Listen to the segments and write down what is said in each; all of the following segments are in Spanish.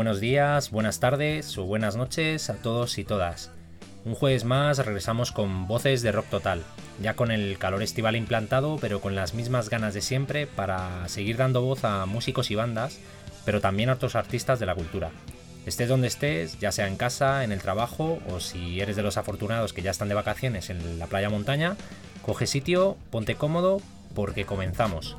Buenos días, buenas tardes o buenas noches a todos y todas. Un jueves más regresamos con Voces de Rock Total, ya con el calor estival implantado, pero con las mismas ganas de siempre para seguir dando voz a músicos y bandas, pero también a otros artistas de la cultura. Estés donde estés, ya sea en casa, en el trabajo o si eres de los afortunados que ya están de vacaciones en la playa montaña, coge sitio, ponte cómodo porque comenzamos.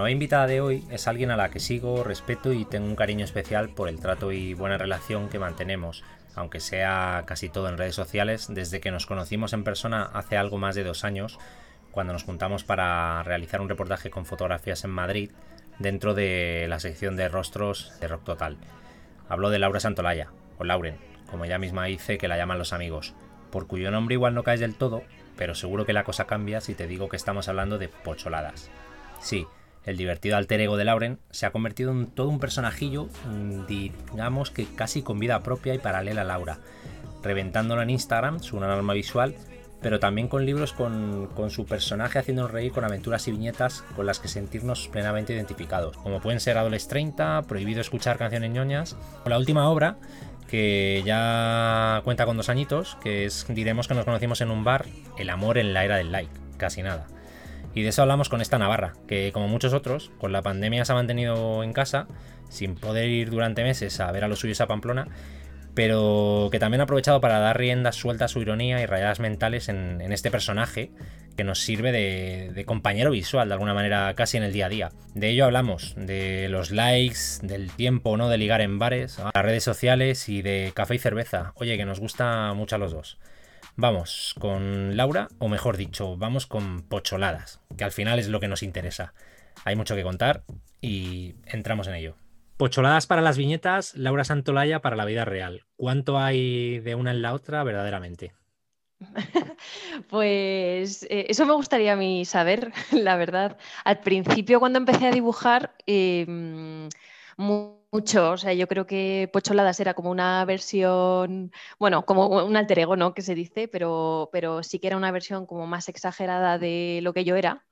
nueva invitada de hoy es alguien a la que sigo, respeto y tengo un cariño especial por el trato y buena relación que mantenemos, aunque sea casi todo en redes sociales, desde que nos conocimos en persona hace algo más de dos años, cuando nos juntamos para realizar un reportaje con fotografías en Madrid dentro de la sección de rostros de Rock Total. Hablo de Laura Santolaya, o Lauren, como ella misma dice que la llaman los amigos, por cuyo nombre igual no caes del todo, pero seguro que la cosa cambia si te digo que estamos hablando de pocholadas. Sí, el divertido alter ego de Lauren, se ha convertido en todo un personajillo, mm, digamos que casi con vida propia y paralela a Laura, reventándolo en Instagram, su norma visual, pero también con libros con, su personaje haciéndonos reír con aventuras y viñetas con las que sentirnos plenamente identificados, como pueden ser Adoles 30, Prohibido escuchar canciones ñoñas, o la última obra, que ya cuenta con dos añitos, que es, diremos que nos conocimos en un bar, El amor en la era del like, casi nada. Y de eso hablamos con esta Navarra, que como muchos otros, con la pandemia se ha mantenido en casa, sin poder ir durante meses a ver a los suyos a Pamplona, pero que también ha aprovechado para dar riendas sueltas a su ironía y rayadas mentales en, este personaje que nos sirve de, de, compañero visual de alguna manera casi en el día a día. De ello hablamos, de los likes, del tiempo no de ligar en bares, a las redes sociales y de café y cerveza. Oye, que nos gusta mucho a los dos. Vamos con Laura, o mejor dicho, vamos con pocholadas, que al final es lo que nos interesa. Hay mucho que contar y entramos en ello. Pocholadas para las viñetas, Laura Santolaya para la vida real. ¿Cuánto hay de una en la otra verdaderamente? Pues eh, eso me gustaría a mí saber, la verdad. Al principio, cuando empecé a dibujar, eh, mucho. O sea, yo creo que Pocholadas era como una versión, bueno, como un alter ego, ¿no? Que se dice, pero, pero sí que era una versión como más exagerada de lo que yo era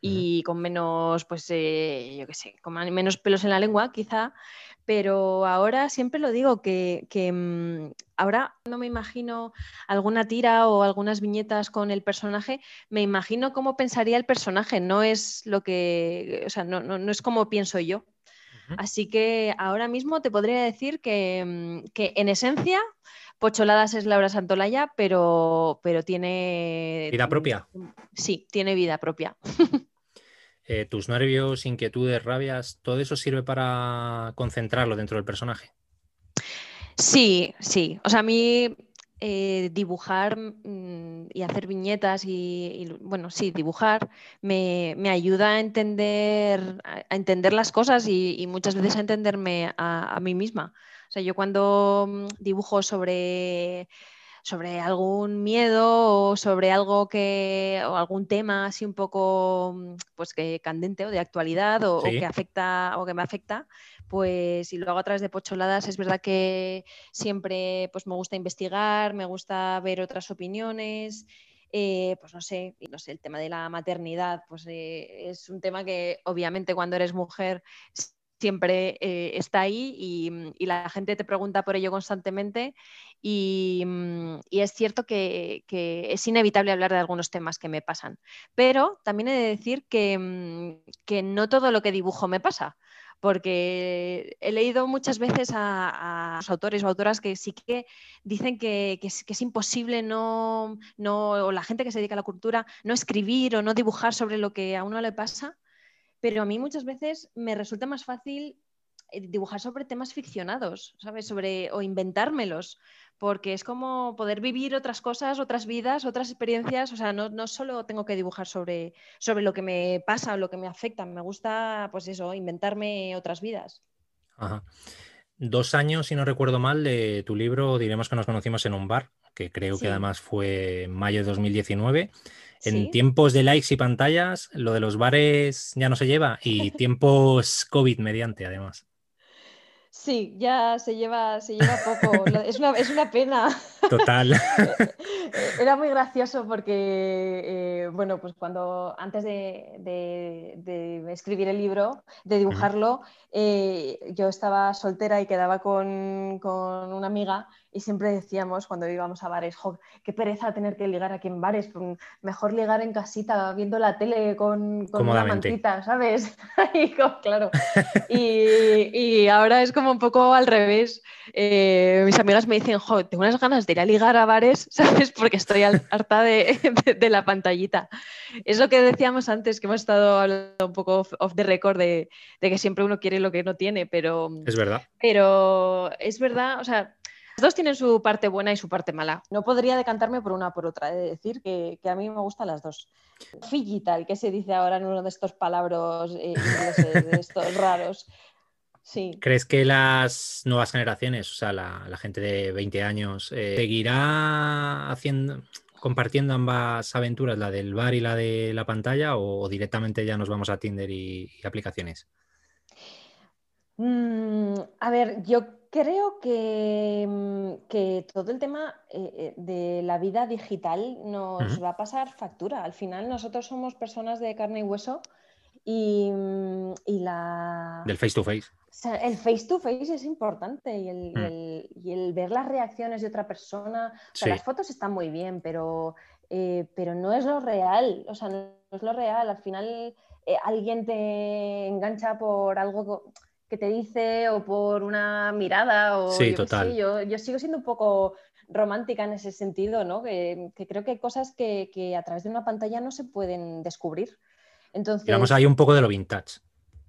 y con menos, pues, eh, yo qué sé, con menos pelos en la lengua, quizá. Pero ahora siempre lo digo que, mm, ahora no me imagino alguna tira o algunas viñetas con el personaje, me imagino cómo pensaría el personaje, no es lo que, o sea, no, no es como pienso yo. Así que ahora mismo te podría decir que, mm, en esencia Pocholadas es Laura Santolaya, pero, pero tiene... ¿Vida propia? Sí, tiene vida propia. Eh, tus nervios, inquietudes, rabias, ¿todo eso sirve para concentrarlo dentro del personaje? Sí, sí. O sea, a mí eh, dibujar mm, y hacer viñetas y, bueno, sí, dibujar me, ayuda a entender, a entender las cosas y, muchas veces a entenderme a, mí misma. O sea, yo cuando mm, dibujo sobre sobre algún miedo o sobre algo que o algún tema así un poco mm, pues que candente o de actualidad o, que afecta o que me afecta pues si lo hago a través de pocholadas es verdad que siempre pues me gusta investigar me gusta ver otras opiniones eh, pues no sé, no sé, el tema de la maternidad, pues eh, es un tema que obviamente cuando eres mujer siempre eh, está ahí mm, y, la gente te pregunta por ello constantemente mm, y, es cierto que, es inevitable hablar de algunos temas que me pasan, pero también he de decir que, mm, que no todo lo que dibujo me pasa porque he leído muchas veces a, los autores o autoras que sí que dicen que, es, imposible no, no, o la gente que se dedica a la cultura, no escribir o no dibujar sobre lo que a uno le pasa pero a mí muchas veces me resulta más fácil eh, dibujar sobre temas ficcionados, ¿sabes? O inventármelos, porque es como poder vivir otras cosas, otras vidas, otras experiencias, o sea, no, no solo tengo que dibujar sobre, sobre lo que me pasa o lo que me afecta, me gusta, pues eso, inventarme otras vidas. Ajá. Dos años, si no recuerdo mal, de tu libro, diremos que nos conocimos en un bar, que creo que además fue en mayo de 2019. En tiempos de likes y pantallas, lo de los bares ya no se lleva y tiempos COVID mediante, además. Sí, ya se lleva, se lleva poco. es, una, es una pena. Total. Era muy gracioso porque, eh, bueno, pues cuando antes de, escribir el libro, de dibujarlo, eh, yo estaba soltera y quedaba con, con una amiga y siempre decíamos cuando íbamos a bares, qué pereza tener que ligar aquí en bares, mejor ligar en casita viendo la tele con, una mantita, ¿sabes? y, claro. y, ahora es como un poco al revés. Eh, mis amigas me dicen, jo, tengo unas ganas de ir a ligar a bares, ¿sabes? Porque estoy harta de, la pantallita. Es lo que decíamos antes, que hemos estado hablando un poco off, the record de, de que siempre uno quiere lo que no tiene, pero... Es verdad. Pero es verdad, o sea las dos tienen su parte buena y su parte mala. No podría decantarme por una o por otra. He de decir que, a mí me gustan las dos. Digital, que se dice ahora en uno de estos palabras eh, ingleses, de estos raros. Sí. ¿Crees que las nuevas generaciones, o sea, la, gente de 20 años, eh, seguirá haciendo, compartiendo ambas aventuras, la del bar y la de la pantalla, o, directamente ya nos vamos a Tinder y, aplicaciones? Mm, a ver, yo Creo mm, que, todo el tema eh, eh, de la vida digital nos va a pasar factura. Al final nosotros somos personas de carne y hueso y, mm, la... Del face to face. el face to face es importante y el, mm. ver las reacciones de otra persona. las fotos están muy bien, pero, eh, pero no es lo real. O sea, no es lo real. Al final alguien te engancha por algo que te dice o por una mirada o sí, total. yo, yo, sigo siendo un poco romántica en ese sentido, ¿no? Que, creo que hay cosas que, a través de una pantalla no se pueden descubrir. Entonces, Digamos, hay un poco de lo vintage.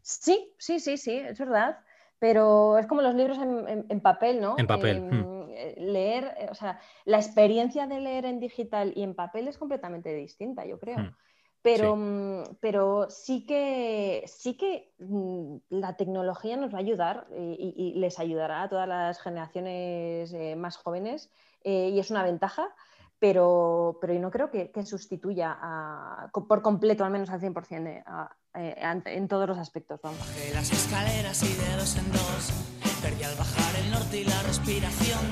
Sí, sí, sí, sí, es verdad. Pero es como los libros en, papel, ¿no? En papel. Em, hmm. Leer, eh, o sea, la experiencia de leer en digital y en papel es completamente distinta, yo creo. Hmm. Pero, sí. Mm, pero sí que, sí que mm, la tecnología nos va a ayudar y, les ayudará a todas las generaciones eh, más jóvenes eh, y es una ventaja, pero, pero yo no creo que, sustituya por completo, al menos al 100%, eh, en todos los aspectos. Vamos. las escaleras y de dos en dos, perdí al bajar el norte y la respiración.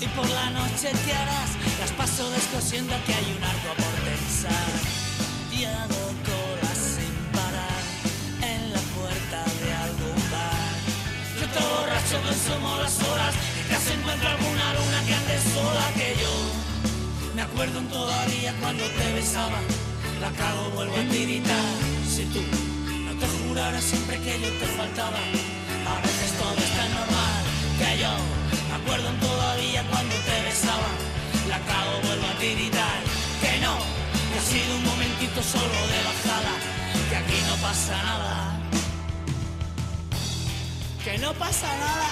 Y por la noche te harás, las paso descosiendo que hay un arco por pensar hago colas sin parar en la puerta de algún bar. Yo te borracho sumo las horas y te encuentro alguna luna que ande sola que yo. Me acuerdo todavía cuando te besaba, la cago, vuelvo a tiritar. Si tú no te juraras siempre que yo te faltaba, a veces todo está normal que yo. Me acuerdo solo de bajada, que aquí no pasa nada. Que no pasa nada,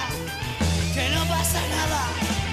que no pasa nada.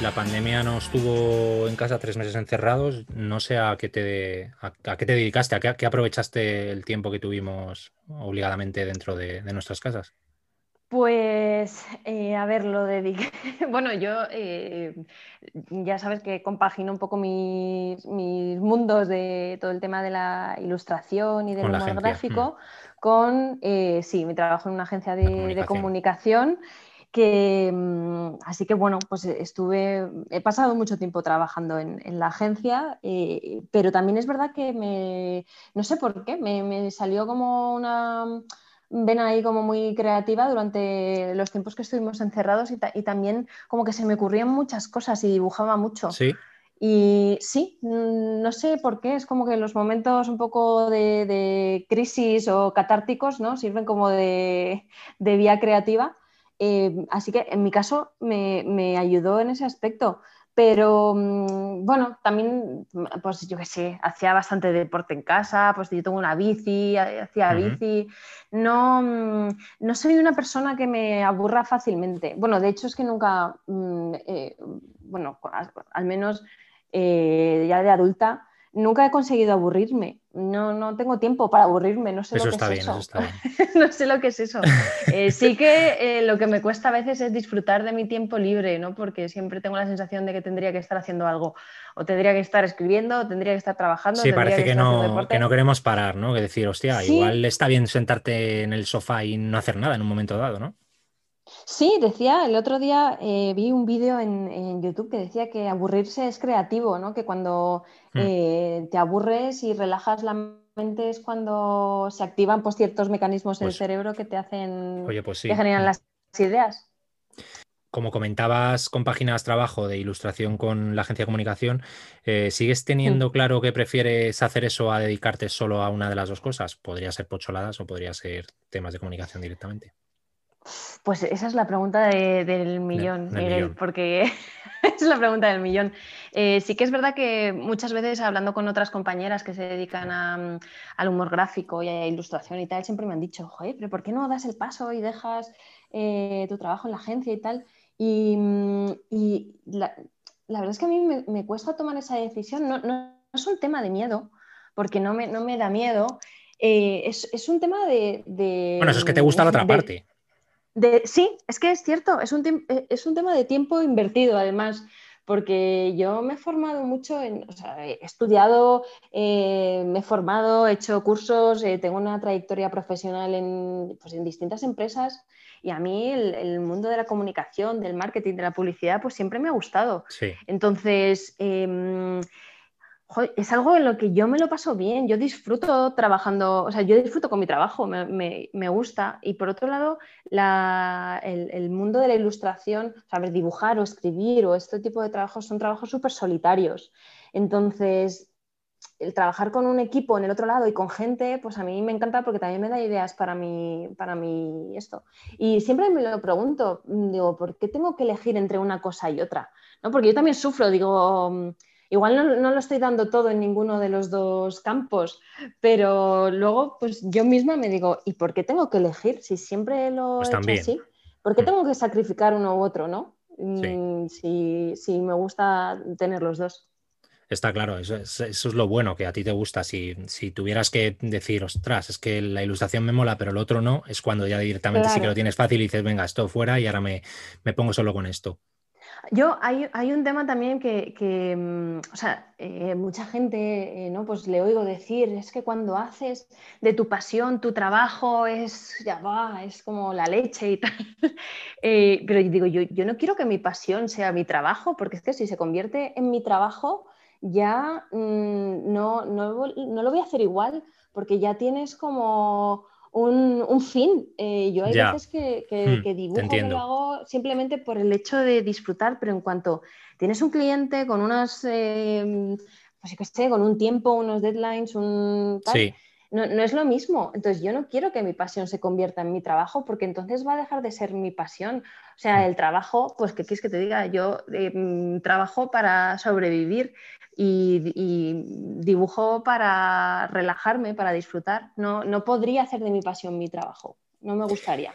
La pandemia nos tuvo en casa tres meses encerrados. No sé a qué te, a, a qué te dedicaste, a qué, aprovechaste el tiempo que tuvimos obligadamente dentro de nuestras casas. Pues, eh, a ver, lo dediqué. Bueno, yo eh, ya sabes que compagino un poco mis, mundos de todo el tema de la ilustración y del humor gráfico mm. con, eh, sí, mi trabajo en una agencia de comunicación que, mm, así que bueno, pues estuve, he pasado mucho tiempo trabajando en, la agencia, pero también es verdad que me, no sé por qué, me, salió como una vena ahí como muy creativa durante los tiempos que estuvimos encerrados y, también como que se me ocurrían muchas cosas y dibujaba mucho. Sí. Y sí, mm, no sé por qué, es como que los momentos un poco de, crisis o catárticos ¿no? sirven como de, de vía creativa eh, así que en mi caso me, ayudó en ese aspecto. Pero mm, bueno, también, pues yo qué sé, hacía bastante deporte en casa, pues yo tengo una bici, hacía bici. No, mm, no soy una persona que me aburra fácilmente. Bueno, de hecho es que nunca, mm, eh, bueno, al menos eh, ya de adulta, nunca he conseguido aburrirme. No, no tengo tiempo para aburrirme, no sé lo que es eso. no sé lo que es eso. Eh, sí que eh, lo que me cuesta a veces es disfrutar de mi tiempo libre, ¿no? Porque siempre tengo la sensación de que tendría que estar haciendo algo. O tendría que estar escribiendo, o tendría que estar trabajando. Sí, parece que, no, que no queremos parar, ¿no? Que decir, hostia, igual está bien sentarte en el sofá y no hacer nada en un momento dado, ¿no? Sí, decía, el otro día eh, vi un vídeo en, YouTube que decía que aburrirse es creativo, ¿no? Que cuando hmm. eh, te aburres y relajas la mente es cuando se activan pues, ciertos mecanismos en el pues cerebro que te hacen, pues que generan las ideas. Como comentabas, compaginas trabajo de ilustración con la agencia de comunicación. Eh, ¿Sigues teniendo hmm. claro que prefieres hacer eso a dedicarte solo a una de las dos cosas? Podría ser pocholadas o podría ser temas de comunicación directamente. Pues esa es la pregunta del millón, Miguel, porque es la pregunta del millón. Eh, sí que es verdad que muchas veces hablando con otras compañeras que se dedican al humor gráfico y a ilustración y tal, siempre me han dicho, joder, pero ¿por qué no das el paso y dejas eh, tu trabajo en la agencia y tal? Y, mm, la, verdad es que a mí me, cuesta tomar esa decisión. No, es un tema de miedo, porque no me, no me da miedo. Eh, es, un tema de, Bueno, eso es que te gusta la otra parte sí, es que es cierto, es un, eh, es un tema de tiempo invertido además porque yo me he formado mucho, en, o sea, he estudiado, eh, me he formado, he hecho cursos, eh, tengo una trayectoria profesional en, pues, en, distintas empresas y a mí el, mundo de la comunicación, del marketing, de la publicidad, pues siempre me ha gustado. Entonces, em, es algo en lo que yo me lo paso bien, yo disfruto trabajando, o sea, yo disfruto con mi trabajo, me, gusta. Y por otro lado, el, mundo de la ilustración, saber dibujar o escribir o este tipo de trabajos son trabajos súper solitarios. Entonces, el trabajar con un equipo en el otro lado y con gente, pues a mí me encanta porque también me da ideas para mí, para mí esto. Y siempre me lo pregunto, digo, ¿por qué tengo que elegir entre una cosa y otra? ¿No? Porque yo también sufro, digo Igual no, lo estoy dando todo en ninguno de los dos campos, pero luego pues yo misma me digo, ¿y por qué tengo que elegir si siempre lo pues he hecho así? ¿Por qué mm. tengo que sacrificar uno u otro, no? Mm, si, me gusta tener los dos. Está claro, eso es, lo bueno que a ti te gusta. Si, tuvieras que decir, ostras, es que la ilustración me mola, pero el otro no, es cuando ya directamente sí que lo tienes fácil y dices, venga, esto fuera y ahora me, me pongo solo con esto. Yo, hay, un tema también que, mm, o sea, eh, mucha gente, eh, ¿no? Pues le oigo decir, es que cuando haces de tu pasión tu trabajo es, ya va, es como la leche y tal. Eh, pero digo, yo, yo no quiero que mi pasión sea mi trabajo, porque es que si se convierte en mi trabajo, ya mm, no, no, no lo voy a hacer igual, porque ya tienes como un, fin. Eh, yo hay veces que, que, hmm, dibujo que lo hago simplemente por el hecho de disfrutar, pero en cuanto tienes un cliente con unas, eh, pues con un tiempo, unos deadlines, un tal, no, es lo mismo. Entonces yo no quiero que mi pasión se convierta en mi trabajo porque entonces va a dejar de ser mi pasión. O sea, mm. el trabajo, pues ¿qué quieres que te diga? Yo eh, mm, trabajo para sobrevivir y, dibujo para relajarme, para disfrutar. No, no podría hacer de mi pasión mi trabajo. No me gustaría.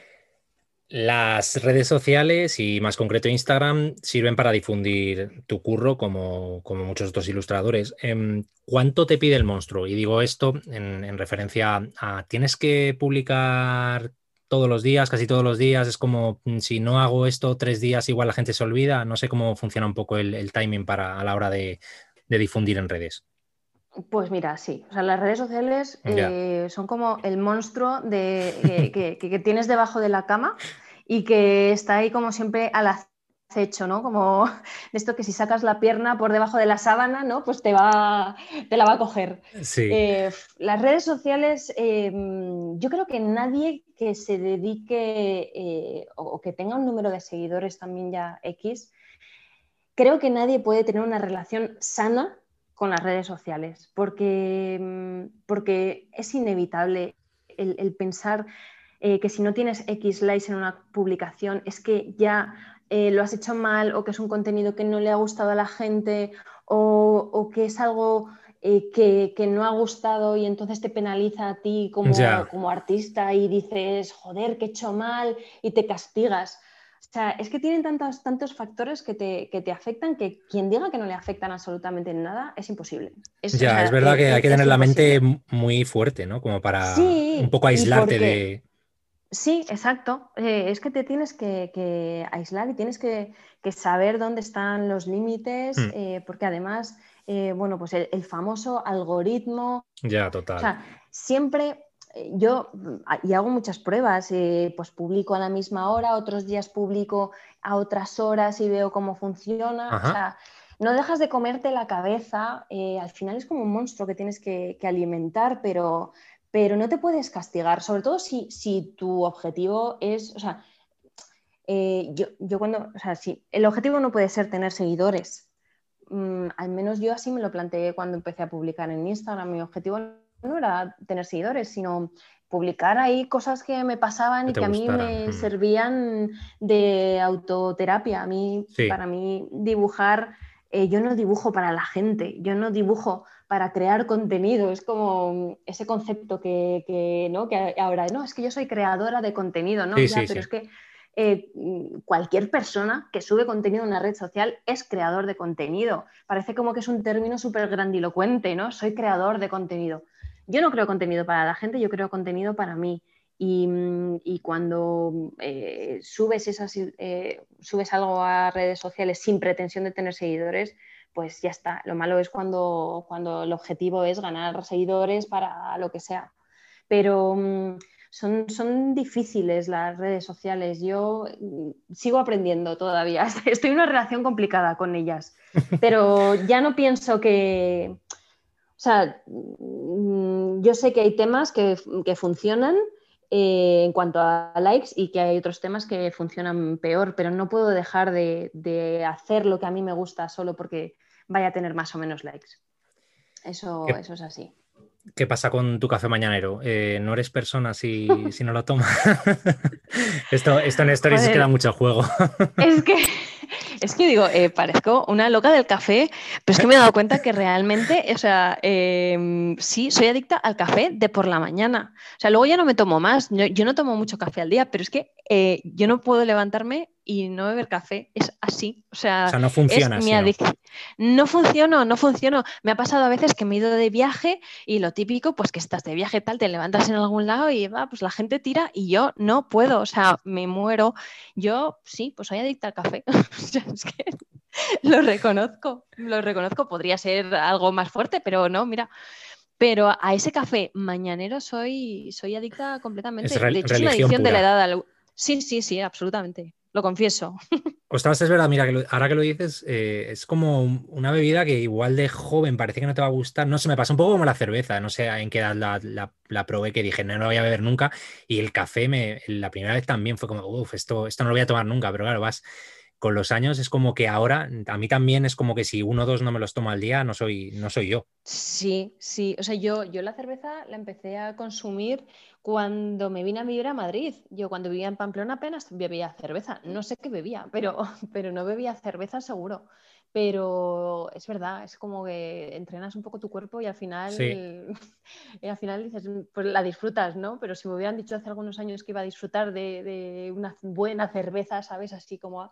Las redes sociales y más concreto Instagram sirven para difundir tu curro como, muchos otros ilustradores. Em, ¿Cuánto te pide el monstruo? Y digo esto en, referencia a, ¿tienes que publicar todos los días, casi todos los días? Es como, mm, si no hago esto tres días, igual la gente se olvida. No sé cómo funciona un poco el, timing para, a la hora de, difundir en redes. Pues mira, sí. O sea, las redes sociales eh, son como el monstruo de, que, tienes debajo de la cama y que está ahí como siempre al acecho, ¿no? Como esto que si sacas la pierna por debajo de la sábana, ¿no? Pues te, va, te la va a coger. Eh, las redes sociales, eh, yo creo que nadie que se dedique o que tenga un número de seguidores también ya X, creo que nadie puede tener una relación sana con las redes sociales, porque, mm, porque es inevitable el, pensar eh, que si no tienes X likes en una publicación es que ya eh, lo has hecho mal o que es un contenido que no le ha gustado a la gente o, que es algo eh, que, no ha gustado y entonces te penaliza a ti como, como artista y dices, joder, que he hecho mal y te castigas. O sea, es que tienen tantos, tantos factores que te, afectan que quien diga que no le afectan absolutamente nada es imposible. ya, es verdad que hay que tener la mente muy fuerte, ¿no? Como para un poco aislarte de... Sí, exacto. Eh, es que te tienes que, aislar y tienes que, saber dónde están los límites, hmm. eh, porque además, eh, bueno, pues el, el, famoso algoritmo. Ya, total. O sea, siempre yo y hago muchas pruebas, eh, pues publico a la misma hora, otros días publico a otras horas y veo cómo funciona. O sea, no dejas de comerte la cabeza, eh, al final es como un monstruo que tienes que, alimentar, pero, pero no te puedes castigar, sobre todo si, si tu objetivo es, o sea, eh, yo, yo, cuando, o sea, si el objetivo no puede ser tener seguidores, mm, al menos yo así me lo planteé cuando empecé a publicar en Instagram, mi objetivo no era tener seguidores, sino publicar ahí cosas que me pasaban y que a mí me mm. servían de autoterapia. A mí, para mí, dibujar, eh, yo no dibujo para la gente, yo no dibujo para crear contenido. Es como ese concepto que, ¿no? que ahora, no, es que yo soy creadora de contenido, ¿no? pero es que eh, cualquier persona que sube contenido en una red social es creador de contenido. Parece como que es un término súper grandilocuente, ¿no? Soy creador de contenido yo no creo contenido para la gente, yo creo contenido para mí. Y, mm, cuando eh, subes, esas, eh, subes algo a redes sociales sin pretensión de tener seguidores, pues ya está. Lo malo es cuando, cuando el objetivo es ganar seguidores para lo que sea. Pero mm, son, son difíciles las redes sociales. Yo mm, sigo aprendiendo todavía. Estoy en una relación complicada con ellas. Pero ya no pienso que o sea, mm, yo sé que hay temas que, funcionan eh, en cuanto a likes y que hay otros temas que funcionan peor, pero no puedo dejar de, hacer lo que a mí me gusta solo porque vaya a tener más o menos likes. Eso, eso es así. ¿Qué pasa con tu café mañanero? Eh, ¿No eres persona si, no lo tomas? esto, esto en Stories queda mucho juego. es que es que digo, eh, parezco una loca del café, pero es que me he dado cuenta que realmente, o sea, em, sí, soy adicta al café de por la mañana. O sea, luego ya no me tomo más, yo, no tomo mucho café al día, pero es que eh, yo no puedo levantarme y no beber café. Es así. O sea, no funciona. Es mi adicción. No funciono, no funciono. Me ha pasado a veces que me he ido de viaje y lo típico, pues que estás de viaje tal, te levantas en algún lado y va, pues la gente tira y yo no puedo. O sea, me muero. Yo sí, pues soy adicta al café. es que lo reconozco, lo reconozco. Podría ser algo más fuerte, pero no, mira. Pero a ese café mañanero soy, soy adicta completamente. Es de hecho, es una adicción de la edad. Sí, sí, sí, absolutamente lo confieso. Ostras, es verdad, mira, que ahora que lo dices, eh, es como una bebida que igual de joven parece que no te va a gustar. No se me pasa un poco como la cerveza, no sé en qué edad la, probé, que dije, no, no la voy a beber nunca. Y el café, me, la primera vez también fue como, uff, esto, esto no lo voy a tomar nunca, pero claro, vas con los años es como que ahora, a mí también es como que si uno o dos no me los tomo al día, no soy, no soy yo. Sí, sí. O sea, yo, yo la cerveza la empecé a consumir cuando me vine a vivir a Madrid. Yo cuando vivía en Pamplona apenas bebía cerveza. No sé qué bebía, pero, pero no bebía cerveza seguro. Pero es verdad, es como que entrenas un poco tu cuerpo y al final, y al final dices, pues la disfrutas, ¿no? Pero si me hubieran dicho hace algunos años que iba a disfrutar de, de una buena cerveza, ¿sabes? Así como,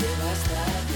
give us that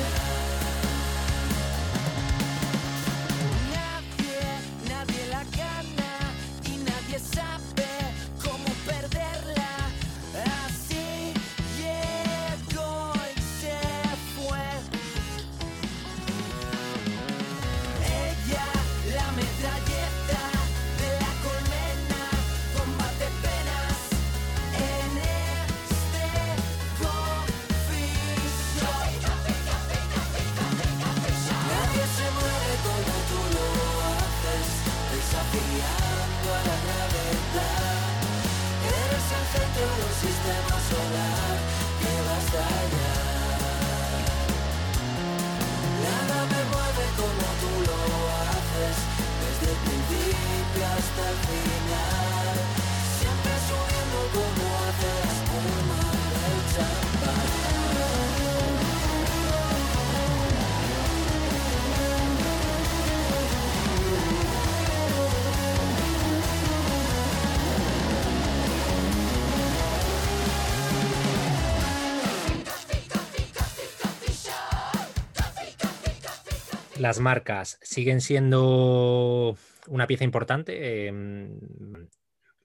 marcas siguen siendo una pieza importante em,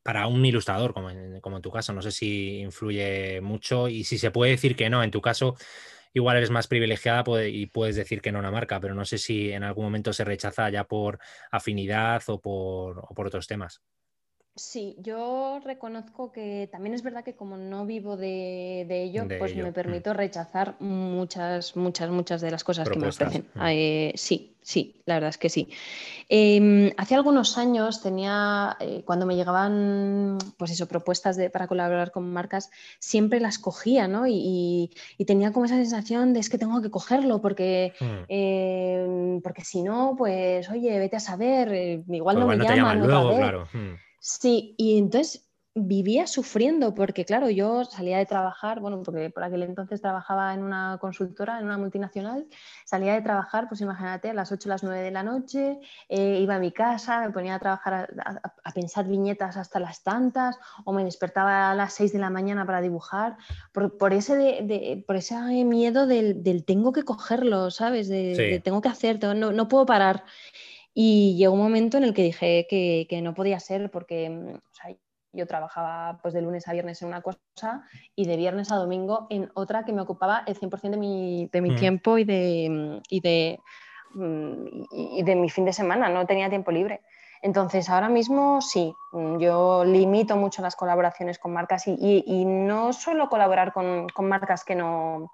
para un ilustrador, como en, como en, tu caso. No sé si influye mucho y si se puede decir que no. En tu caso, igual eres más privilegiada y puedes decir que no una marca, pero no sé si en algún momento se rechaza ya por afinidad o por, o por otros temas. Sí, yo reconozco que también es verdad que como no vivo de, ello, pues me mm. permito rechazar muchas, muchas, muchas de las cosas que me ofrecen. Mm. Eh, sí, sí, la verdad es que sí. Em, hace algunos años tenía, eh, cuando me llegaban, pues eso, propuestas de, para colaborar con marcas, siempre las cogía, ¿no? Y, tenía como esa sensación de es que tengo que cogerlo porque, mm. em, porque si no, pues oye, vete a saber, eh, igual pues no me llaman, luego, claro. Sí, y entonces vivía sufriendo porque, claro, yo salía de trabajar, bueno, porque por aquel entonces trabajaba en una consultora, en una multinacional, salía de trabajar, pues imagínate, a las 8 o las 9 de la noche, eh, iba a mi casa, me ponía a trabajar, a, pensar viñetas hasta las tantas, o me despertaba a las 6 de la mañana para dibujar, por, ese, de, por ese miedo del, tengo que cogerlo, ¿sabes? De, tengo que hacer, no, no puedo parar. Y llegó un momento en el que dije que, no podía ser porque mm, yo trabajaba pues, de lunes a viernes en una cosa y de viernes a domingo en otra que me ocupaba el 100% de mi, de mi mm. tiempo y de, mm, y, de, y de mi fin de semana, no tenía tiempo libre. Entonces, ahora mismo sí, yo limito mucho las colaboraciones con marcas y, no suelo colaborar con, con marcas que no,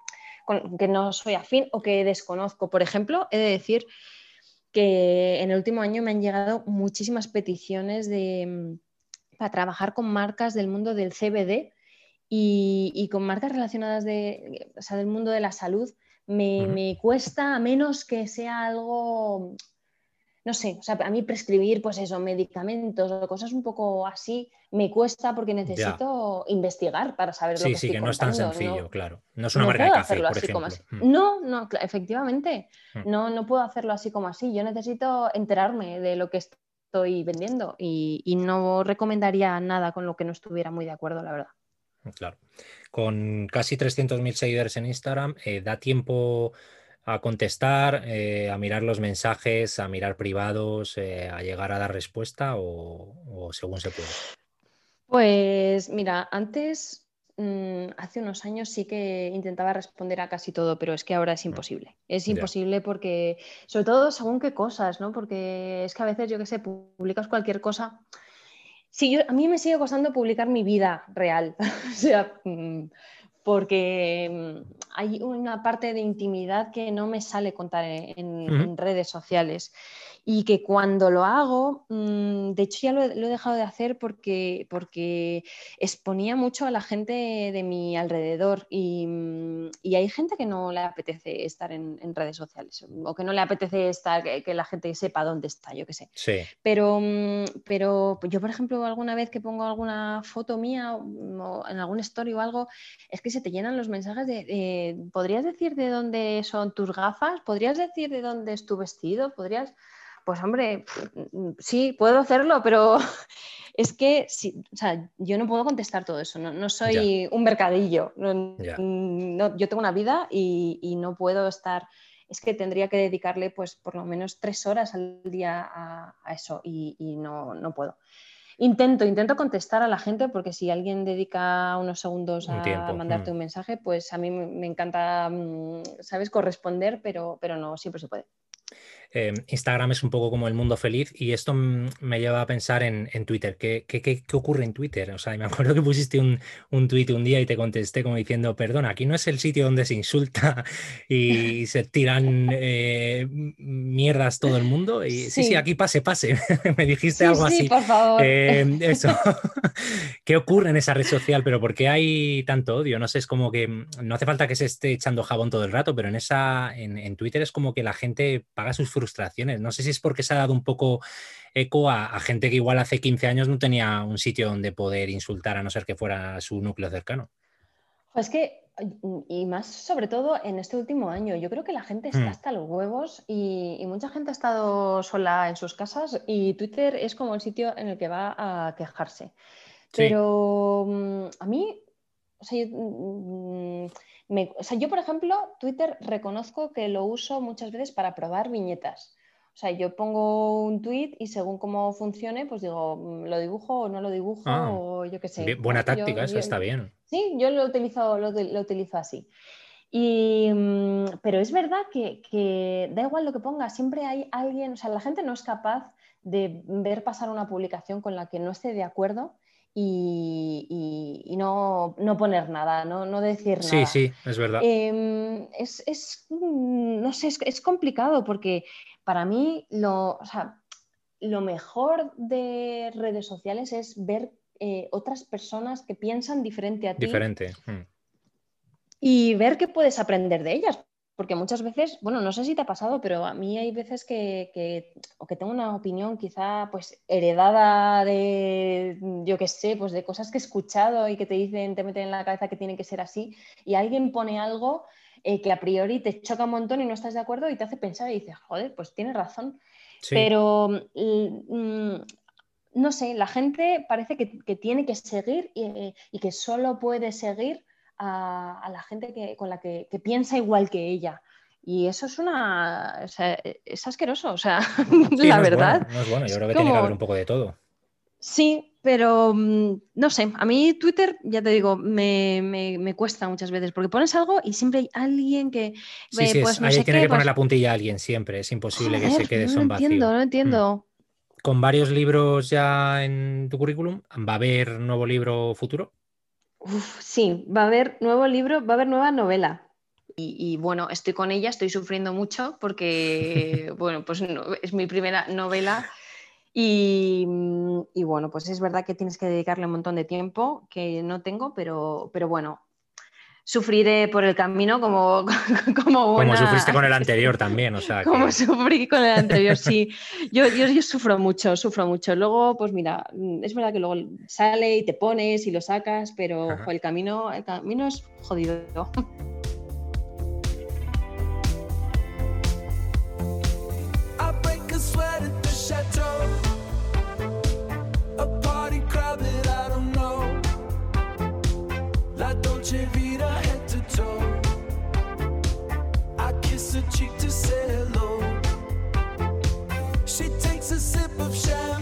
que no soy afín o que desconozco. Por ejemplo, he de decir que en el último año me han llegado muchísimas peticiones de, mm, para trabajar con marcas del mundo del CBD y, con marcas relacionadas de, del mundo de la salud. Me, me, cuesta, a menos que sea algo, no sé, o sea, a mí prescribir, pues eso, medicamentos o cosas un poco así, me cuesta porque necesito investigar para saber sí, lo que Sí, sí, que no es tan sencillo, claro. No es una marca de café, por ejemplo. Mm. No, no, efectivamente. Mm. No, no puedo hacerlo así como así. Yo necesito enterarme de lo que estoy vendiendo y, no recomendaría nada con lo que no estuviera muy de acuerdo, la verdad. Claro. Con casi 300.000 seguidores en Instagram, eh, ¿da tiempo a contestar, eh, a mirar los mensajes, a mirar privados, eh, a llegar a dar respuesta o según se puede? Pues mira, antes mm, hace unos años sí que intentaba responder a casi todo, pero es que ahora es imposible. Es imposible porque, sobre todo según qué cosas, ¿no? Porque es que a veces, yo qué sé, publicas cualquier cosa. Sí, yo, a mí me sigue costando publicar mi vida real. o sea, mm, porque mm, hay una parte de intimidad que no me sale contar en, redes sociales y que cuando lo hago, mm, de hecho ya lo, he dejado de hacer porque, porque exponía mucho a la gente de mi alrededor y, mm, hay gente que no le apetece estar en, redes sociales o que no le apetece estar, que, la gente sepa dónde está, yo qué sé. Sí. Pero, pero yo, por ejemplo, alguna vez que pongo alguna foto mía o en algún story o algo, es que se te llenan los mensajes de, ¿podrías decir de dónde son tus gafas? ¿Podrías decir de dónde es tu vestido? ¿Podrías...? Pues hombre, sí, puedo hacerlo, pero es que yo no puedo contestar todo eso, no, soy un mercadillo, yo tengo una vida y, no puedo estar, es que tendría que dedicarle pues por lo menos tres horas al día a, eso y, no, puedo. Intento, intento contestar a la gente porque si alguien dedica unos segundos a mandarte mm. un mensaje, pues a mí me encanta, mm, ¿sabes?, corresponder, pero, pero no siempre se puede. Eh, Instagram es un poco como el mundo feliz y esto me lleva a pensar en, Twitter. ¿Qué, ¿Qué, ocurre en Twitter? O sea, me acuerdo que pusiste un, un tweet un día y te contesté como diciendo, perdona, aquí no es el sitio donde se insulta y se tiran eh, mierdas todo el mundo. Y sí, sí, aquí pase, pase. me dijiste algo sí, así. por favor. Eh, eso. ¿Qué ocurre en esa red social? Pero ¿por qué hay tanto odio? No sé, es como que mm, no hace falta que se esté echando jabón todo el rato, pero en esa, en, en Twitter es como que la gente paga sus frustraciones. No sé si es porque se ha dado un poco eco a, gente que igual hace 15 años no tenía un sitio donde poder insultar a no ser que fuera su núcleo cercano. Pues que, y más sobre todo en este último año, yo creo que la gente está hmm. hasta los huevos y, mucha gente ha estado sola en sus casas y Twitter es como el sitio en el que va a quejarse. Pero mm, a mí, o sea, mm, o sea, yo, por ejemplo, Twitter reconozco que lo uso muchas veces para probar viñetas. O sea, yo pongo un tweet y según cómo funcione, pues digo, mm, lo dibujo o no lo dibujo ah, o yo qué sé. buena táctica, eso está bien. Sí, yo lo utilizo, lo, utilizo así. Y, mm, pero es verdad que, que, da igual lo que ponga, siempre hay alguien, o sea, la gente no es capaz de ver pasar una publicación con la que no esté de acuerdo y, no, poner nada, no, decir nada. Sí, sí, es verdad. Em, es, mm, no sé, es, complicado porque para mí lo, lo mejor de redes sociales es ver eh, otras personas que piensan diferente a ti. Diferente. Hmm. Y ver qué puedes aprender de ellas, porque muchas veces, bueno, no sé si te ha pasado, pero a mí hay veces que, o que tengo una opinión quizá pues heredada de, yo qué sé, pues de cosas que he escuchado y que te dicen, te meten en la cabeza que tiene que ser así, y alguien pone algo eh, que a priori te choca un montón y no estás de acuerdo y te hace pensar y dices, joder, pues tienes razón. Pero mm, no sé, la gente parece que, tiene que seguir y, y que solo puede seguir a, la gente que, con la que, piensa igual que ella. Y eso es una. es asqueroso, o sea, la verdad. no es bueno, yo creo que tiene que haber un poco de todo. Sí, pero mm, no sé, a mí Twitter, ya te digo, me, cuesta muchas veces, porque pones algo y siempre hay alguien que... Sí, pues, no tiene que poner pues la puntilla a alguien siempre, es imposible que se quede son No entiendo, no entiendo. Mm. Con varios libros ya en tu currículum, ¿va a haber nuevo libro futuro? Sí, va a haber nuevo libro, va a haber nueva novela. Y, bueno, estoy con ella, estoy sufriendo mucho porque, bueno, pues es mi primera novela. Y, y, bueno, pues es verdad que tienes que dedicarle un montón de tiempo que no tengo, pero, pero bueno, sufriré por el camino como como, como sufriste con el anterior también, o sea. Como sufrí con el anterior, sí. Yo, yo, yo, sufro mucho, sufro mucho. Luego, pues mira, es verdad que luego sale y te pones y lo sacas, pero el camino, el camino es jodido. Shine.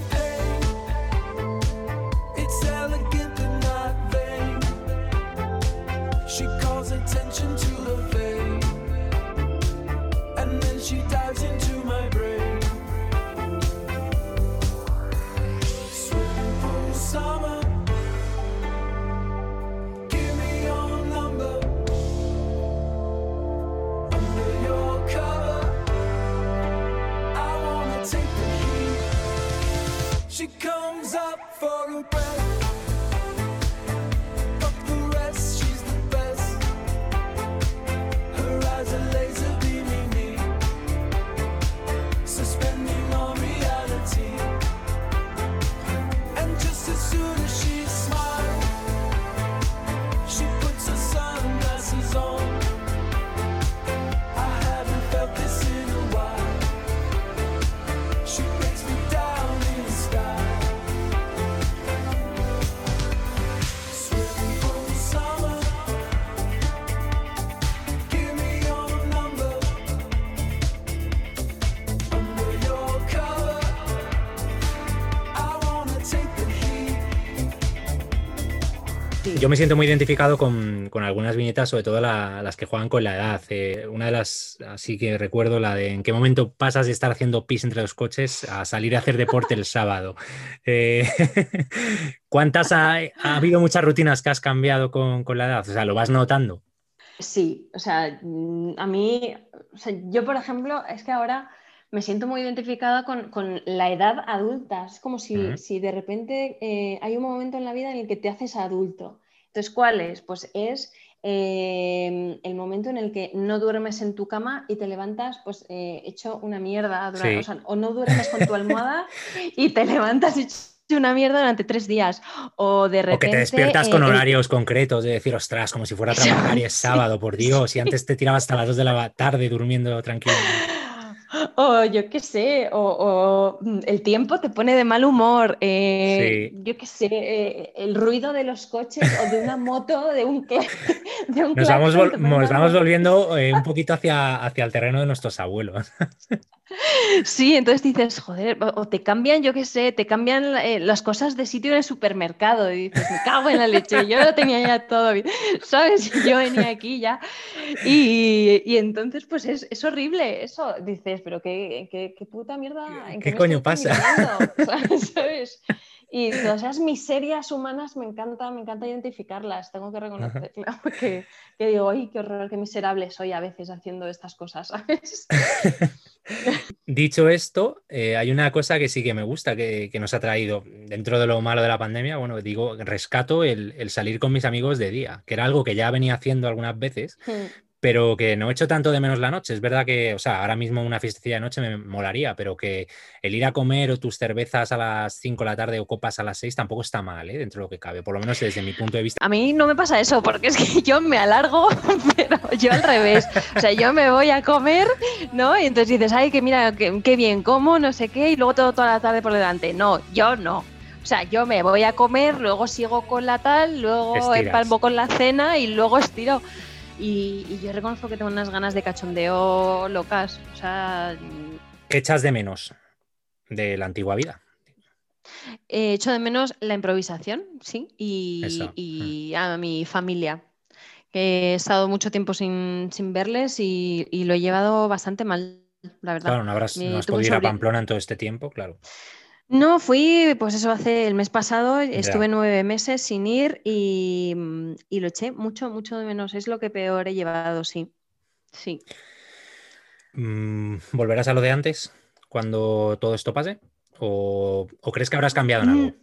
Yo me siento muy identificado con, algunas viñetas, sobre todo las que juegan con la edad. Eh, una de las, así que recuerdo la de en qué momento pasas de estar haciendo pis entre los coches a salir a hacer deporte el sábado. Eh, ¿Cuántas ha, habido muchas rutinas que has cambiado con, la edad? O sea, ¿lo vas notando? Sí, o sea, mm, a mí, yo por ejemplo, es que ahora me siento muy identificada con, la edad adulta. Es como si, si de repente eh, hay un momento en la vida en el que te haces adulto. Entonces, ¿cuál es? Pues es em, el momento en el que no duermes en tu cama y te levantas pues eh, hecho una mierda. o, no duermes con tu almohada y te levantas hecho una mierda durante tres días. O de repente. O que te despiertas con eh, horarios concretos, de decir, ostras, como si fuera a trabajar y es sábado, por Dios, y antes te tirabas hasta las dos de la tarde durmiendo tranquilo. O yo qué sé, o, mm, el tiempo te pone de mal humor, eh, yo qué sé, eh, el ruido de los coches o de una moto, de un, de un Nos vamos, vamos volviendo eh, un poquito hacia, hacia el terreno de nuestros abuelos. Sí, entonces dices, joder, o te cambian, yo qué sé, te cambian las cosas de sitio en el supermercado y dices, me cago en la leche, yo lo tenía ya todo, ¿sabes? Yo venía aquí ya. Y, y entonces, pues es, es horrible eso, dices, pero qué, qué, puta mierda. ¿En qué, coño pasa? ¿Sabes? Y todas esas miserias humanas me encanta, me encanta identificarlas, tengo que reconocerlo, porque que digo, ay, qué horror, qué miserable soy a veces haciendo estas cosas, ¿sabes? Dicho esto, eh, hay una cosa que sí que me gusta, que, nos ha traído dentro de lo malo de la pandemia, bueno, digo, rescato el, el, salir con mis amigos de día, que era algo que ya venía haciendo algunas veces, hmm pero que no echo tanto de menos la noche. Es verdad que, o sea, ahora mismo una fiestecilla de noche me molaría, pero que el ir a comer o tus cervezas a las 5 de la tarde o copas a las 6 tampoco está mal, ¿eh? dentro de lo que cabe, por lo menos desde mi punto de vista. A mí no me pasa eso, porque es que yo me alargo, pero yo al revés. O sea, yo me voy a comer, ¿no? Y entonces dices, ay, que mira, qué bien como, no sé qué, y luego todo, toda la tarde por delante. No, yo no. O sea, yo me voy a comer, luego sigo con la tal, luego empalmo con la cena y luego estiro. Y, yo reconozco que tengo unas ganas de cachondeo locas. O sea. ¿Qué echas de menos de la antigua vida? He hecho de menos la improvisación, sí, y, a mi familia. he estado mucho tiempo sin, verles y, lo he llevado bastante mal, la verdad. Claro, no, habrás, no has podido ir a Pamplona en todo este tiempo, claro. No, fui, pues eso hace el mes pasado, estuve nueve meses sin ir y, lo eché mucho, mucho de menos. Es lo que peor he llevado, sí. Sí. Mm, ¿Volverás a lo de antes cuando todo esto pase? ¿O, crees que habrás cambiado en algo? Mm,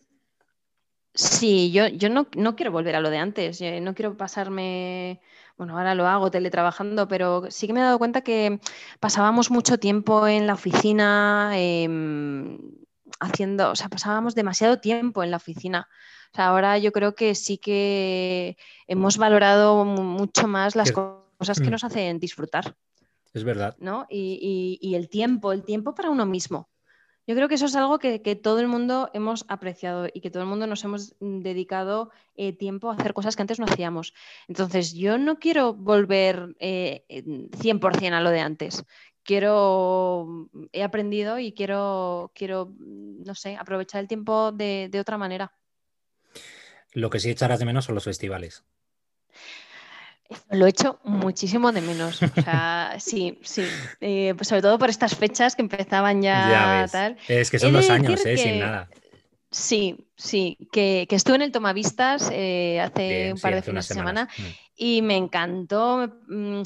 sí, yo, yo no, quiero volver a lo de antes. No quiero pasarme bueno, ahora lo hago teletrabajando, pero sí que me he dado cuenta que pasábamos mucho tiempo en la oficina, em, haciendo, o sea, pasábamos demasiado tiempo en la oficina. O sea, ahora yo creo que sí que hemos valorado mucho más las cosas que mm. nos hacen disfrutar. Es verdad. ¿no? Y, el tiempo, el tiempo para uno mismo. Yo creo que eso es algo que, todo el mundo hemos apreciado y que todo el mundo nos hemos dedicado eh, tiempo a hacer cosas que antes no hacíamos. Entonces, yo no quiero volver eh, 100% a lo de antes quiero, he aprendido y quiero, quiero, no sé, aprovechar el tiempo de, otra manera. Lo que sí echarás de menos son los festivales. Lo he hecho muchísimo de menos. O sea, sí, sí. Eh, pues sobre todo por estas fechas que empezaban ya, tal. Es que son dos años, eh, sin nada. Sí, sí, que, estuve en el Tomavistas eh, hace un par de fines de semana mm. y me encantó. Mm,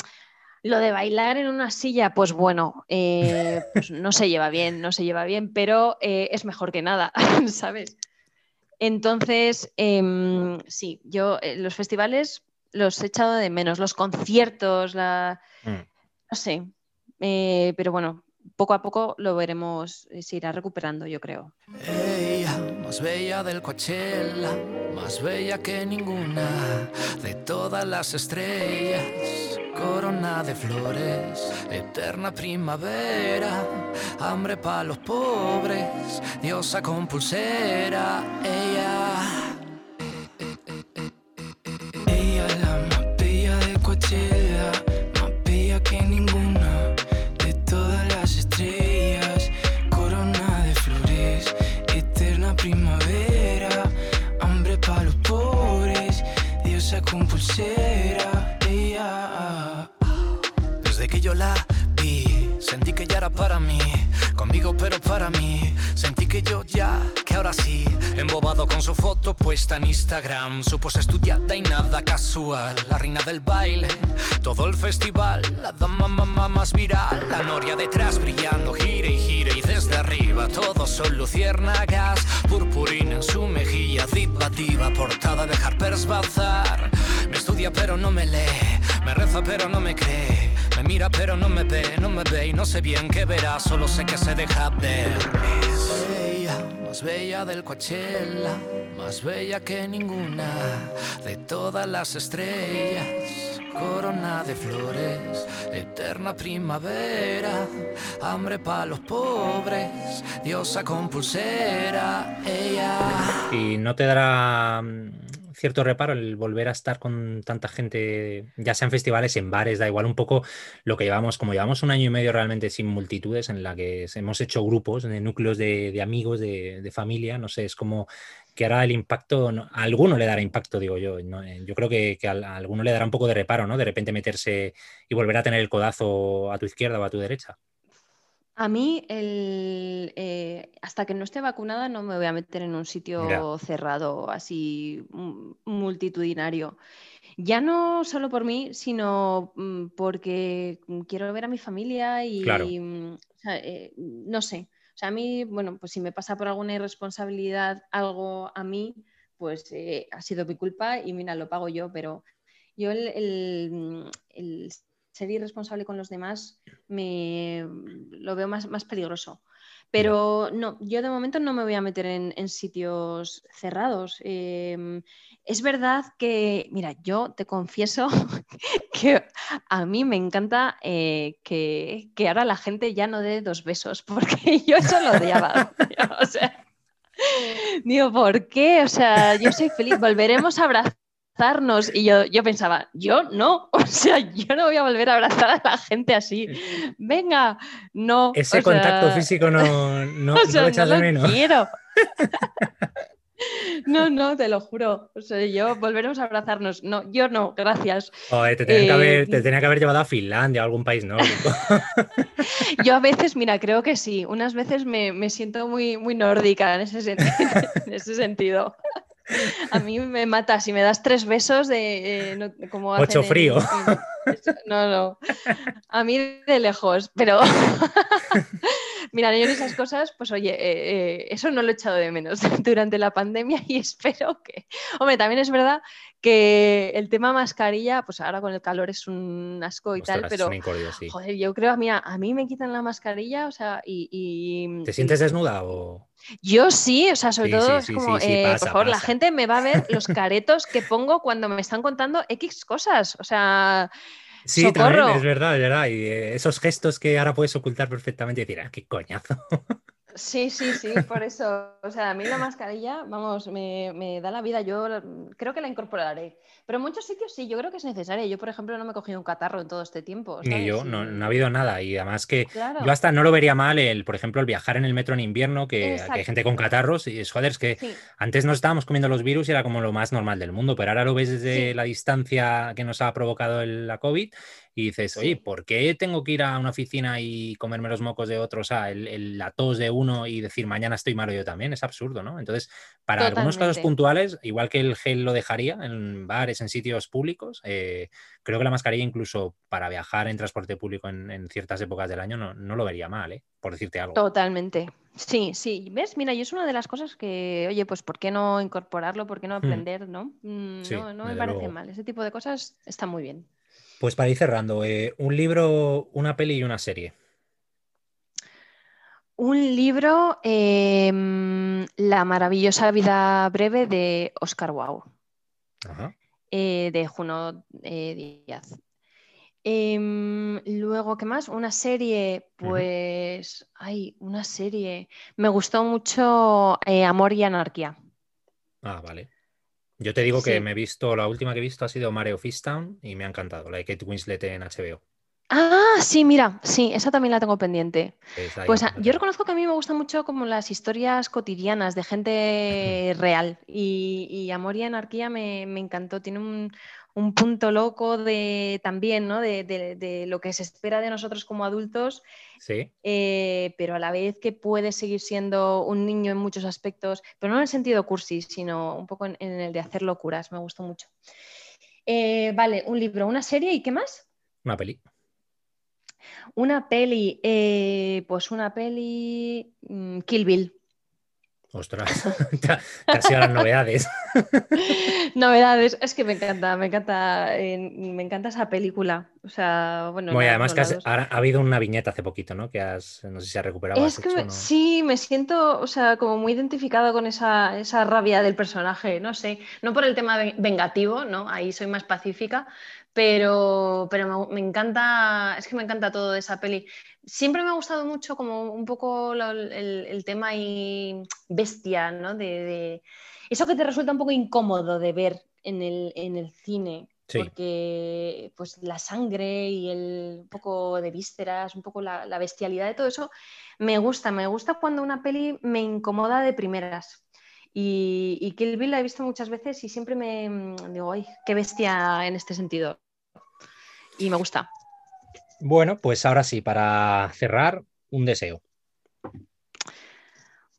lo de bailar en una silla, pues bueno, eh, pues no se lleva bien, no se lleva bien, pero eh, es mejor que nada, ¿sabes? Entonces, em, sí, yo eh, los festivales los he echado de menos, los conciertos, la... Mm. no sé, pero bueno, poco a poco lo veremos, se irá recuperando, yo creo. Ella, más bella del Coachella, más bella que ninguna de todas las estrellas corona de flores, eterna primavera, hambre para los pobres, diosa con pulsera, ella. Ella la más bella de Coachella, más bella que ninguna de todas las estrellas, corona de flores, eterna primavera, hambre para los pobres, Desde que yo la vi, sentí que ya era para mí. Conmigo, pero para mí. Sentí que yo ya, que ahora sí. Embobado con su foto puesta en Instagram. Su pose estudiada y nada casual. La reina del baile, todo el festival. La dama mamá más viral. La noria detrás brillando, gire y gire. Y desde arriba todos son luciérnagas. Purpurina en su mejilla, diva diva. Portada de Harper's Bazaar. Me estudia pero no me lee. Me reza pero no me cree. Mira pero no me ve, no me ve y no sé bien qué verá, solo sé que se deja ver. Es bella, más bella del Coachella, más bella que ninguna de todas las estrellas. Corona de flores, eterna primavera, hambre para los pobres, diosa con pulsera, ella. Y no te dará cierto reparo el volver a estar con tanta gente, ya sea en festivales, en bares, da igual un poco lo que llevamos, como llevamos un año y medio realmente sin multitudes, en la que hemos hecho grupos, de núcleos de, de amigos, de, familia, no sé, es como que ahora el impacto, no, a alguno le dará impacto, digo yo. Eh, yo creo que, que, a, alguno le dará un poco de reparo, ¿no? De repente meterse y volver a tener el codazo a tu izquierda o a tu derecha. A mí, el, eh, hasta que no esté vacunada, no me voy a meter en un sitio Mira. cerrado, así multitudinario. Ya no solo por mí, sino mm, porque quiero ver a mi familia y, claro. o sea, eh, no sé. O sea, a mí, bueno, pues si me pasa por alguna irresponsabilidad algo a mí, pues eh, ha sido mi culpa y mira, lo pago yo, pero yo el, el, el ser irresponsable con los demás me lo veo más, más peligroso. Pero no, yo de momento no me voy a meter en, en sitios cerrados. Eh, es verdad que, mira, yo te confieso que a mí me encanta eh, que, que, ahora la gente ya no dé dos besos, porque yo eso lo odiaba. o sea, digo, ¿por qué? O sea, yo soy feliz, volveremos a abrazar y yo, yo pensaba, yo no, o sea, yo no voy a volver a abrazar a la gente así. Venga, no. Ese o contacto sea, físico no, no, o sea, no lo echas no de menos. quiero. No, no, te lo juro. O sea, yo volveremos a abrazarnos. No, yo no, gracias. Joder, te, tenían que haber, Eh, te tenía que haber llevado a Finlandia o algún país nórdico. Yo a veces, mira, creo que sí. Unas veces me, me siento muy, muy nórdica en ese, en ese sentido. A mí me mata si me das tres besos de eh, no- como Ocho hacen en- frío. en- no, no. A mí de lejos, pero mira, yo en esas cosas, pues oye, eh, eh, eso no lo he echado de menos durante la pandemia y espero que. Hombre, también es verdad que el tema mascarilla, pues ahora con el calor es un asco y Ostras, tal, pero incordio, sí. joder, yo creo, mira, a mí me quitan la mascarilla, o sea, y. y- ¿Te sientes desnuda o...? yo sí, o sea, sobre Sí, todo sí, es como, sí, eh, pasa, por favor, la gente me va a ver los caretos que pongo cuando me están contando X cosas. O sea, Sí, también, es verdad, es verdad. Y eh, esos gestos que ahora puedes ocultar perfectamente y decir, ah, qué coñazo. sí, sí, sí, por eso. O sea, a mí la mascarilla, vamos, me, me da la vida. Yo creo que la incorporaré. Pero en muchos sitios sí, yo creo que es necesaria. Yo, por ejemplo, no me he cogido un catarro en todo este tiempo. Ni yo, no, no ha habido nada. Y además que Claro. yo hasta no lo vería mal, el, por ejemplo, el viajar en el metro en invierno, que, que hay gente con catarros. Y es, joder, es que Sí, antes nos estábamos comiendo los virus y era como lo más normal del mundo, pero ahora lo ves desde Sí. la distancia que nos ha provocado el- la COVID y dices, oye. ¿por qué tengo que ir a una oficina y comerme los mocos de otros, o sea, el, el- la tos de uno y decir mañana estoy malo yo también? Es absurdo, ¿no? Entonces, para algunos casos puntuales, igual que el gel lo dejaría en bares, en sitios públicos, eh, creo que la mascarilla incluso para viajar en transporte público en, en ciertas épocas del año no, no lo vería mal, ¿eh? Por decirte algo. totalmente. Sí, sí. ¿Ves? Mira, yo es una de las cosas que, oye, pues ¿por qué no incorporarlo? ¿Por qué no aprender? ¿No? Mm, Hmm. Sí, no, no me parece luego. mal. Ese tipo de cosas está muy bien. Pues para ir cerrando, eh, un libro, una peli y una serie. Un libro, em, La maravillosa vida breve de Oscar Ajá. eh, de Juno eh, Díaz. Em, luego, ¿qué más? Una serie, pues, ay, una serie. Me gustó mucho eh, Amor y Anarquía. Ah, vale. Yo te digo que me he visto, la última que he visto ha sido Mare of Easttown y me ha encantado, la de Kate Winslet en HBO. Ah, sí, mira, sí, esa también la tengo pendiente. Pues yo reconozco que a mí me gustan mucho como las historias cotidianas de gente real y, y Amor y Anarquía me, me encantó. Tiene un, un punto loco de también, ¿no? De, lo que se espera de nosotros como adultos, sí. Eh, pero a la vez que puede seguir siendo un niño en muchos aspectos, pero no en el sentido cursi, sino un poco en, el de hacer locuras, me gustó mucho. Eh, vale, un libro, una serie y qué más? Una peli. Una peli, eh, pues una peli mm, Kill Bill. Ostras, casi a las novedades. novedades, es que me encanta, me encanta, eh, me encanta esa película. O sea, bueno. además que ha, habido una viñeta hace poquito, ¿no? Que has, no sé si has recuperado. Es que sí, me siento, o sea, como muy identificado con esa, esa rabia del personaje, no sé, no por el tema vengativo, ¿no? Ahí soy más pacífica, pero, pero me, encanta, es que me encanta todo de esa peli. Siempre me ha gustado mucho como un poco el, tema y bestia, ¿no? De, eso que te resulta un poco incómodo de ver en el, cine. Porque pues la sangre y el un poco de vísceras, un poco la, bestialidad de todo eso, me gusta, me gusta cuando una peli me incomoda de primeras. Y, y Kill Bill la he visto muchas veces y siempre me mm, digo, ay, qué bestia en este sentido y me gusta. Bueno, pues ahora sí, para cerrar, un deseo.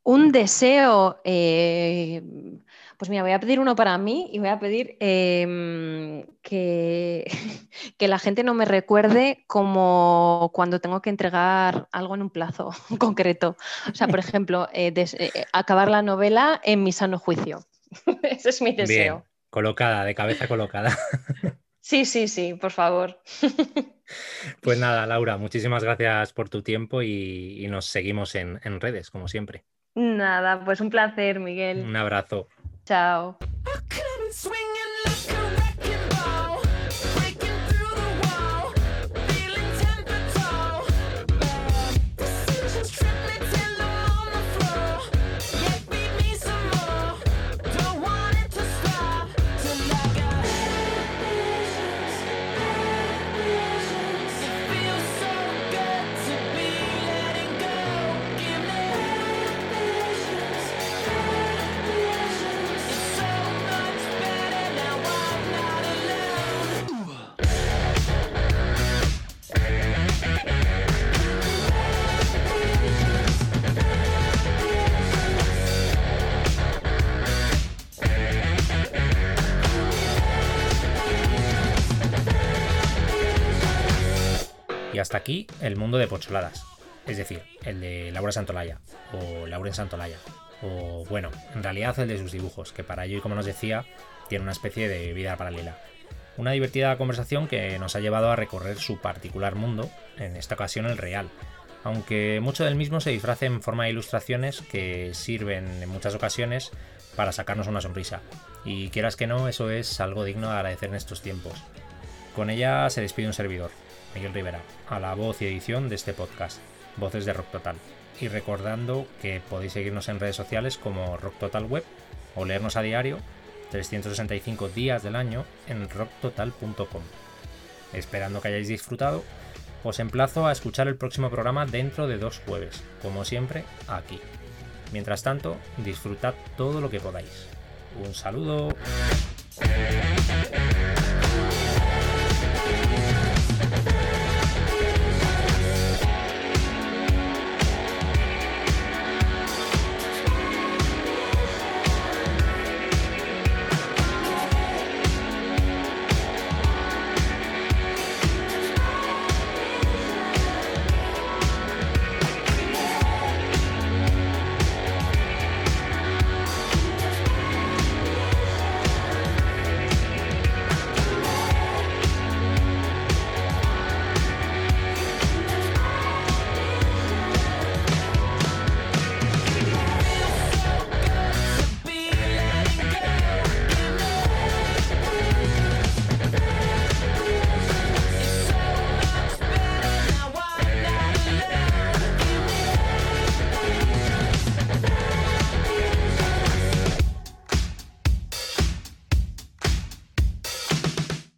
Un deseo, eh, pues mira, voy a pedir uno para mí y voy a pedir em, que, que, la gente no me recuerde como cuando tengo que entregar algo en un plazo concreto. O sea, por ejemplo, eh, eh, acabar la novela en mi sano juicio. Ese es mi deseo. Bien, colocada, de cabeza colocada. Sí, sí, sí, por favor. Pues nada, Laura, muchísimas gracias por tu tiempo y, nos seguimos en redes, como siempre. Nada, pues un placer, Miguel. Un abrazo. Chao. Hasta aquí el mundo de Pocholadas, es decir, el de Laura Santolaya o Lauren Santolaya, o bueno, en realidad el de sus dibujos, que para ello, y como nos decía, tiene una especie de vida paralela. Una divertida conversación que nos ha llevado a recorrer su particular mundo, en esta ocasión el real, aunque mucho del mismo se disfrace en forma de ilustraciones que sirven en muchas ocasiones para sacarnos una sonrisa. Y quieras que no, eso es algo digno de agradecer en estos tiempos. Con ella se despide un servidor, Miguel Rivera, a la voz y edición de este podcast, Voces de Rock Total. Y recordando que podéis seguirnos en redes sociales como Rock Total Web o leernos a diario 365 días del año en rocktotal.com. Esperando que hayáis disfrutado, os emplazo a escuchar el próximo programa dentro de dos jueves, como siempre, aquí. Mientras tanto, disfrutad todo lo que podáis. Un saludo.